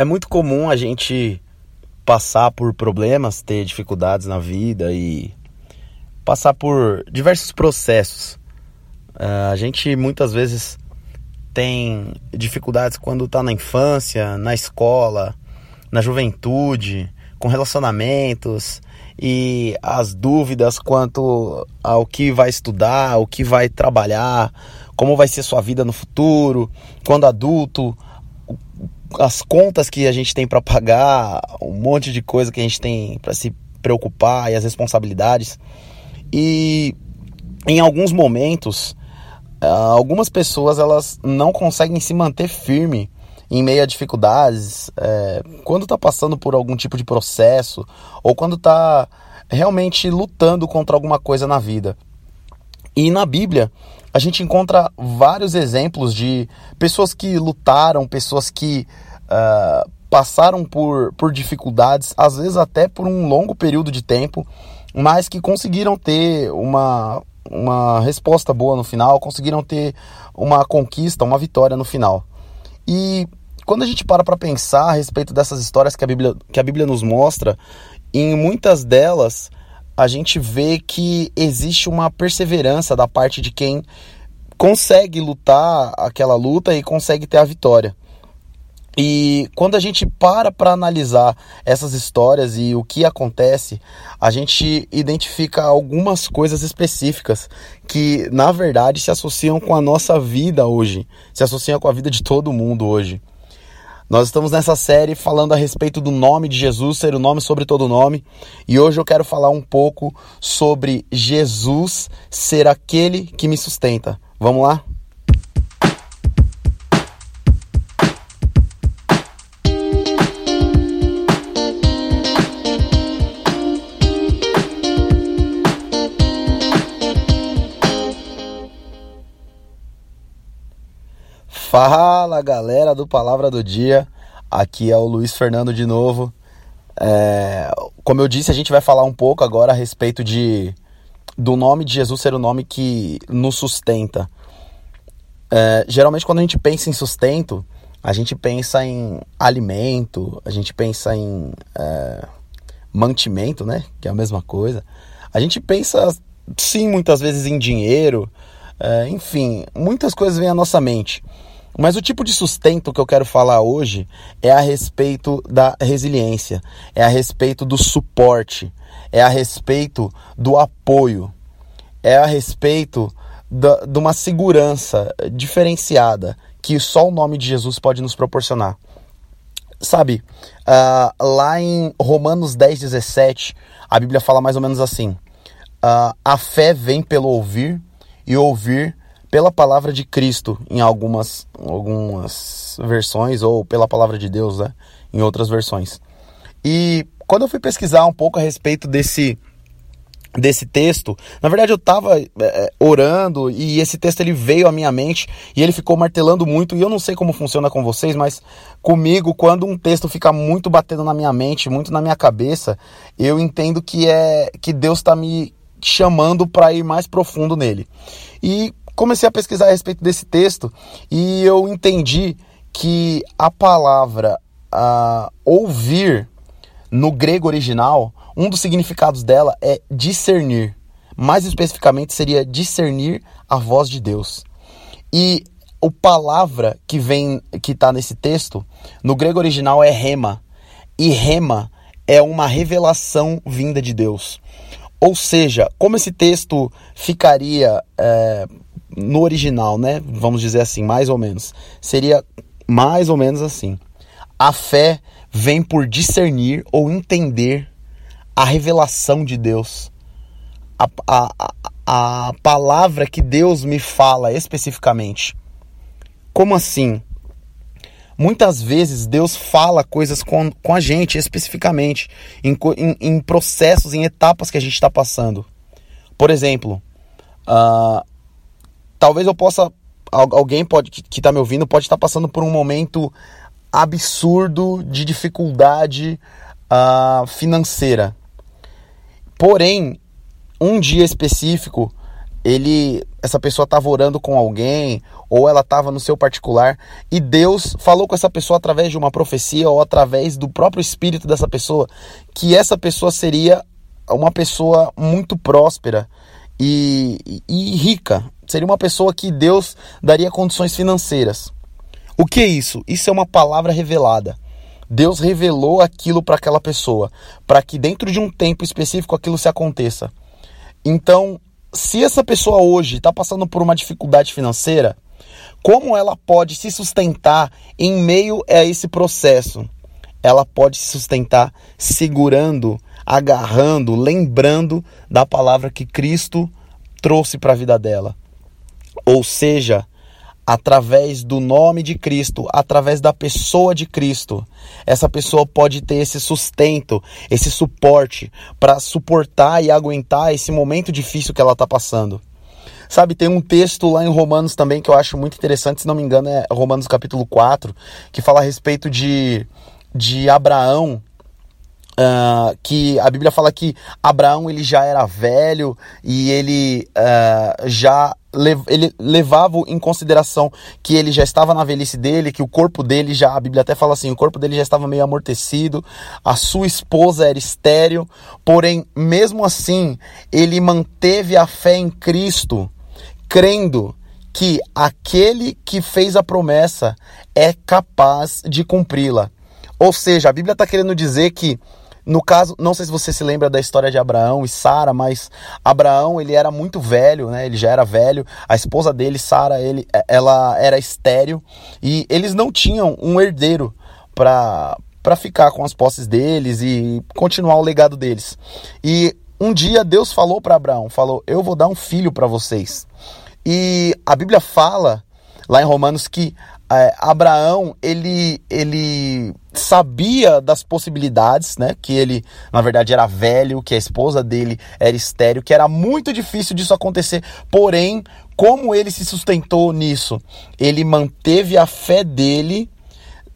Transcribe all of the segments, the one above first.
É muito comum a gente passar por problemas, ter dificuldades na vida e passar por diversos processos. Uh, a gente muitas vezes tem dificuldades quando está na infância, na escola, na juventude, com relacionamentos e as dúvidas quanto ao que vai estudar, o que vai trabalhar, como vai ser sua vida no futuro, quando adulto, as contas que a gente tem para pagar, um monte de coisa que a gente tem para se preocupar e as responsabilidades. E em alguns momentos, ah, algumas pessoas elas não conseguem se manter firme em meio a dificuldades, é, quando está passando por algum tipo de processo ou quando está realmente lutando contra alguma coisa na vida. E na Bíblia, a gente encontra vários exemplos de pessoas que lutaram, pessoas que uh, passaram por, por dificuldades, às vezes até por um longo período de tempo, mas que conseguiram ter uma, uma resposta boa no final, conseguiram ter uma conquista, uma vitória no final. E quando a gente para para pensar a respeito dessas histórias que a Bíblia, que a Bíblia nos mostra, em muitas delas a gente vê que existe uma perseverança da parte de quem consegue lutar aquela luta e consegue ter a vitória. E quando a gente para para analisar essas histórias e o que acontece, a gente identifica algumas coisas específicas que, na verdade, se associam com a nossa vida hoje, se associam com a vida de todo mundo hoje. Nós estamos nessa série falando a respeito do nome de Jesus, ser o nome sobre todo nome, e hoje eu quero falar um pouco sobre Jesus ser aquele que me sustenta. Vamos lá? Fala galera do Palavra do Dia, aqui é o Luiz Fernando de novo. É, como eu disse, a gente vai falar um pouco agora a respeito de do nome de Jesus ser o nome que nos sustenta. É, geralmente, quando a gente pensa em sustento, a gente pensa em alimento, a gente pensa em é, mantimento, né? Que é a mesma coisa. A gente pensa, sim, muitas vezes em dinheiro, é, enfim, muitas coisas vêm à nossa mente. Mas o tipo de sustento que eu quero falar hoje é a respeito da resiliência, é a respeito do suporte, é a respeito do apoio, é a respeito da, de uma segurança diferenciada que só o nome de Jesus pode nos proporcionar. Sabe, uh, lá em Romanos 10, 17, a Bíblia fala mais ou menos assim: uh, a fé vem pelo ouvir e ouvir pela palavra de Cristo em algumas, algumas versões, ou pela palavra de Deus né, em outras versões. E quando eu fui pesquisar um pouco a respeito desse, desse texto, na verdade eu estava é, é, orando e esse texto ele veio à minha mente e ele ficou martelando muito. E eu não sei como funciona com vocês, mas comigo, quando um texto fica muito batendo na minha mente, muito na minha cabeça, eu entendo que é que Deus está me chamando para ir mais profundo nele. E comecei a pesquisar a respeito desse texto e eu entendi que a palavra uh, ouvir no grego original, um dos significados dela é discernir. Mais especificamente seria discernir a voz de Deus. E o palavra que vem que está nesse texto no grego original é rema. E rema é uma revelação vinda de Deus. Ou seja, como esse texto ficaria é, no original, né? Vamos dizer assim, mais ou menos. Seria mais ou menos assim. A fé vem por discernir ou entender a revelação de Deus. A, a, a, palavra que Deus me fala especificamente. Como assim? Muitas vezes Deus fala coisas com, com a gente especificamente, em, em, em processos, em etapas que a gente está passando. Por exemplo, uh, talvez eu possa. Alguém pode que está me ouvindo pode estar passando por um momento absurdo de dificuldade uh, financeira. Porém, um dia específico ele essa pessoa estava orando com alguém ou ela estava no seu particular e Deus falou com essa pessoa através de uma profecia ou através do próprio espírito dessa pessoa que essa pessoa seria uma pessoa muito próspera e, e, rica. Seria uma pessoa que Deus daria condições financeiras. O que é isso? Isso é uma palavra revelada. Deus revelou aquilo para aquela pessoa para que dentro de um tempo específico aquilo se aconteça. Então se essa pessoa hoje está passando por uma dificuldade financeira, como ela pode se sustentar em meio a esse processo? Ela pode se sustentar segurando, agarrando, lembrando da palavra que Cristo trouxe para a vida dela. Ou seja, através do nome de Cristo, através da pessoa de Cristo, essa pessoa pode ter esse sustento, esse suporte para suportar e aguentar esse momento difícil que ela está passando. Sabe, tem um texto lá em Romanos também que eu acho muito interessante, se não me engano, é Romanos capítulo 4, que fala a respeito de, de Abraão, Uh, que a Bíblia fala que Abraão ele já era velho e ele uh, já ele levava em consideração que ele já estava na velhice dele, que o corpo dele já, a Bíblia até fala assim, o corpo dele já estava meio amortecido, a sua esposa era estéril, porém, mesmo assim, ele manteve a fé em Cristo, crendo que aquele que fez a promessa é capaz de cumpri-la. Ou seja, a Bíblia está querendo dizer que no caso, não sei se você se lembra da história de Abraão e Sara, mas Abraão ele era muito velho, né? Ele já era velho. A esposa dele, Sara, ele, ela era estéril e eles não tinham um herdeiro para para ficar com as posses deles e continuar o legado deles. E um dia Deus falou para Abraão, falou: "Eu vou dar um filho para vocês". E a Bíblia fala lá em Romanos que é, Abraão ele ele sabia das possibilidades, né? Que ele na verdade era velho, que a esposa dele era estéril, que era muito difícil disso acontecer. Porém, como ele se sustentou nisso? Ele manteve a fé dele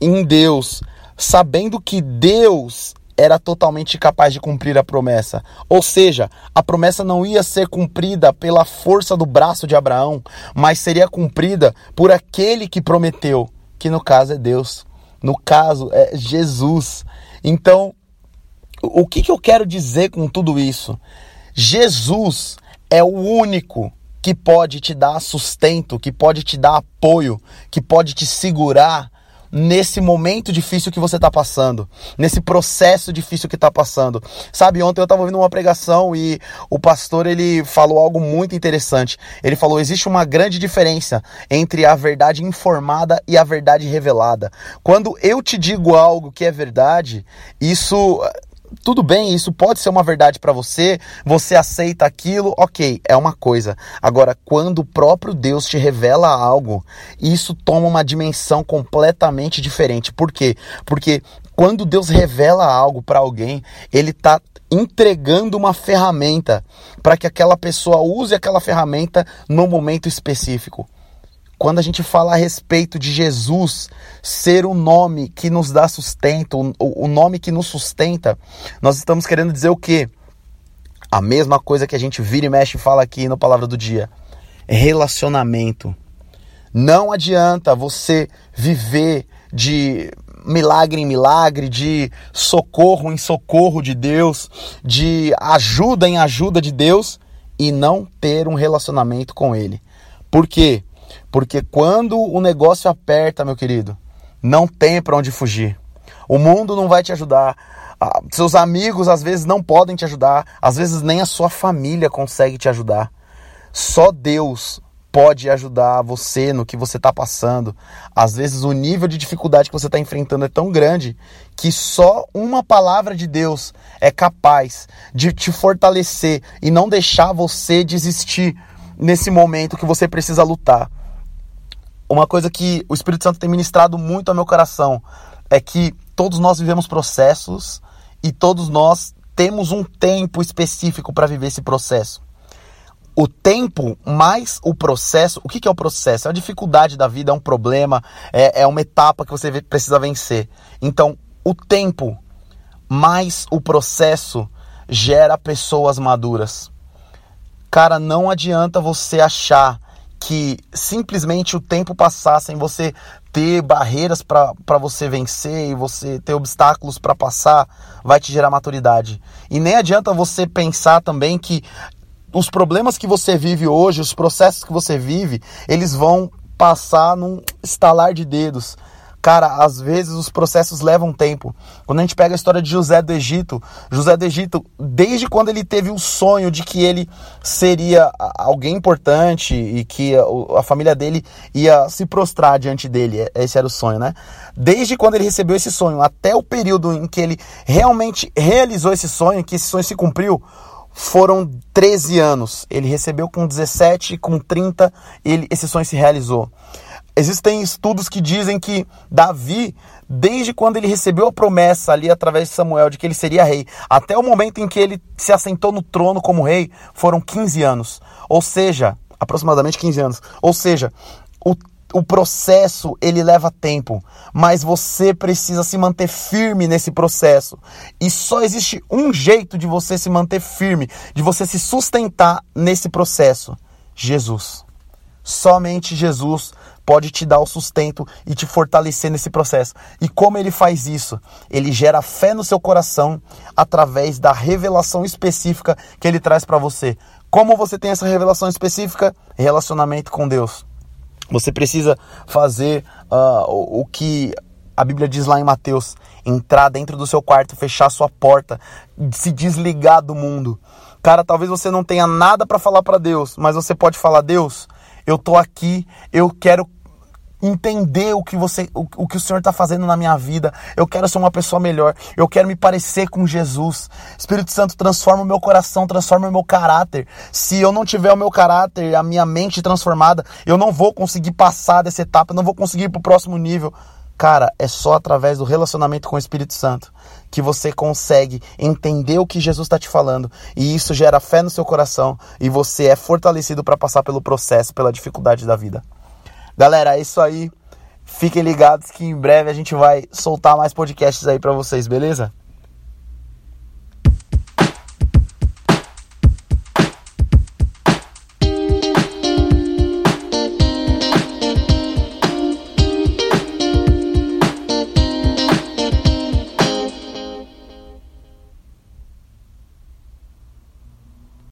em Deus, sabendo que Deus era totalmente capaz de cumprir a promessa. Ou seja, a promessa não ia ser cumprida pela força do braço de Abraão, mas seria cumprida por aquele que prometeu, que no caso é Deus. No caso é Jesus. Então, o que, que eu quero dizer com tudo isso? Jesus é o único que pode te dar sustento, que pode te dar apoio, que pode te segurar nesse momento difícil que você está passando, nesse processo difícil que está passando. Sabe, ontem eu estava ouvindo uma pregação e o pastor ele falou algo muito interessante. Ele falou: existe uma grande diferença entre a verdade informada e a verdade revelada. Quando eu te digo algo que é verdade, isso tudo bem, isso pode ser uma verdade para você, você aceita aquilo, ok, é uma coisa. Agora, quando o próprio Deus te revela algo, isso toma uma dimensão completamente diferente. Por quê? Porque quando Deus revela algo para alguém, ele está entregando uma ferramenta para que aquela pessoa use aquela ferramenta no momento específico. Quando a gente fala a respeito de Jesus ser o nome que nos dá sustento, o, nome que nos sustenta, nós estamos querendo dizer o quê? A mesma coisa que a gente vira e mexe e fala aqui no Palavra do Dia. Relacionamento. Não adianta você viver de milagre em milagre, de socorro em socorro de Deus, de ajuda em ajuda de Deus e não ter um relacionamento com Ele. Por quê? Porque quando o negócio aperta, meu querido, não tem para onde fugir. O mundo não vai te ajudar. Ah, seus amigos às vezes não podem te ajudar, às vezes nem a sua família consegue te ajudar. Só Deus pode ajudar você no que você está passando. Às vezes o nível de dificuldade que você está enfrentando é tão grande que só uma palavra de Deus é capaz de te fortalecer e não deixar você desistir nesse momento que você precisa lutar uma coisa que o Espírito Santo tem ministrado muito ao meu coração é que todos nós vivemos processos e todos nós temos um tempo específico para viver esse processo. O tempo mais o processo, o que, que é o processo? É a dificuldade da vida, é um problema, é, é uma etapa que você precisa vencer. Então, o tempo mais o processo gera pessoas maduras. Cara, não adianta você achar que simplesmente o tempo passar sem você ter barreiras para você vencer e você ter obstáculos para passar vai te gerar maturidade. E nem adianta você pensar também que os problemas que você vive hoje, os processos que você vive, eles vão passar num estalar de dedos. Cara, às vezes os processos levam tempo. Quando a gente pega a história de José do Egito, José do Egito, desde quando ele teve o sonho de que ele seria alguém importante e que a, família dele ia se prostrar diante dele, é, esse era o sonho, né? Desde quando ele recebeu esse sonho até o período em que ele realmente realizou esse sonho, que esse sonho se cumpriu, foram 13 anos. Ele recebeu com 17, com 30, ele, esse sonho se realizou. Existem estudos que dizem que Davi, desde quando ele recebeu a promessa ali através de Samuel de que ele seria rei, até o momento em que ele se assentou no trono como rei, foram 15 anos. Ou seja, aproximadamente 15 anos. Ou seja, o, o processo ele leva tempo, mas você precisa se manter firme nesse processo. E só existe um jeito de você se manter firme, de você se sustentar nesse processo: Jesus. Somente Jesus pode te dar o sustento e te fortalecer nesse processo. E como ele faz isso? Ele gera fé no seu coração através da revelação específica que ele traz para você. Como você tem essa revelação específica? Relacionamento com Deus. Você precisa fazer uh, o, que a Bíblia diz lá em Mateus: entrar dentro do seu quarto, fechar sua porta, se desligar do mundo. Cara, talvez você não tenha nada para falar para Deus, mas você pode falar: Deus, eu tô aqui, eu quero entender o que você o, o que o Senhor está fazendo na minha vida. Eu quero ser uma pessoa melhor. Eu quero me parecer com Jesus. Espírito Santo transforma o meu coração, transforma o meu caráter. Se eu não tiver o meu caráter, a minha mente transformada, eu não vou conseguir passar dessa etapa, eu não vou conseguir ir para o próximo nível. Cara, é só através do relacionamento com o Espírito Santo que você consegue entender o que Jesus está te falando e isso gera fé no seu coração e você é fortalecido para passar pelo processo, pela dificuldade da vida. Galera, é isso aí. Fiquem ligados que em breve a gente vai soltar mais podcasts aí para vocês, beleza?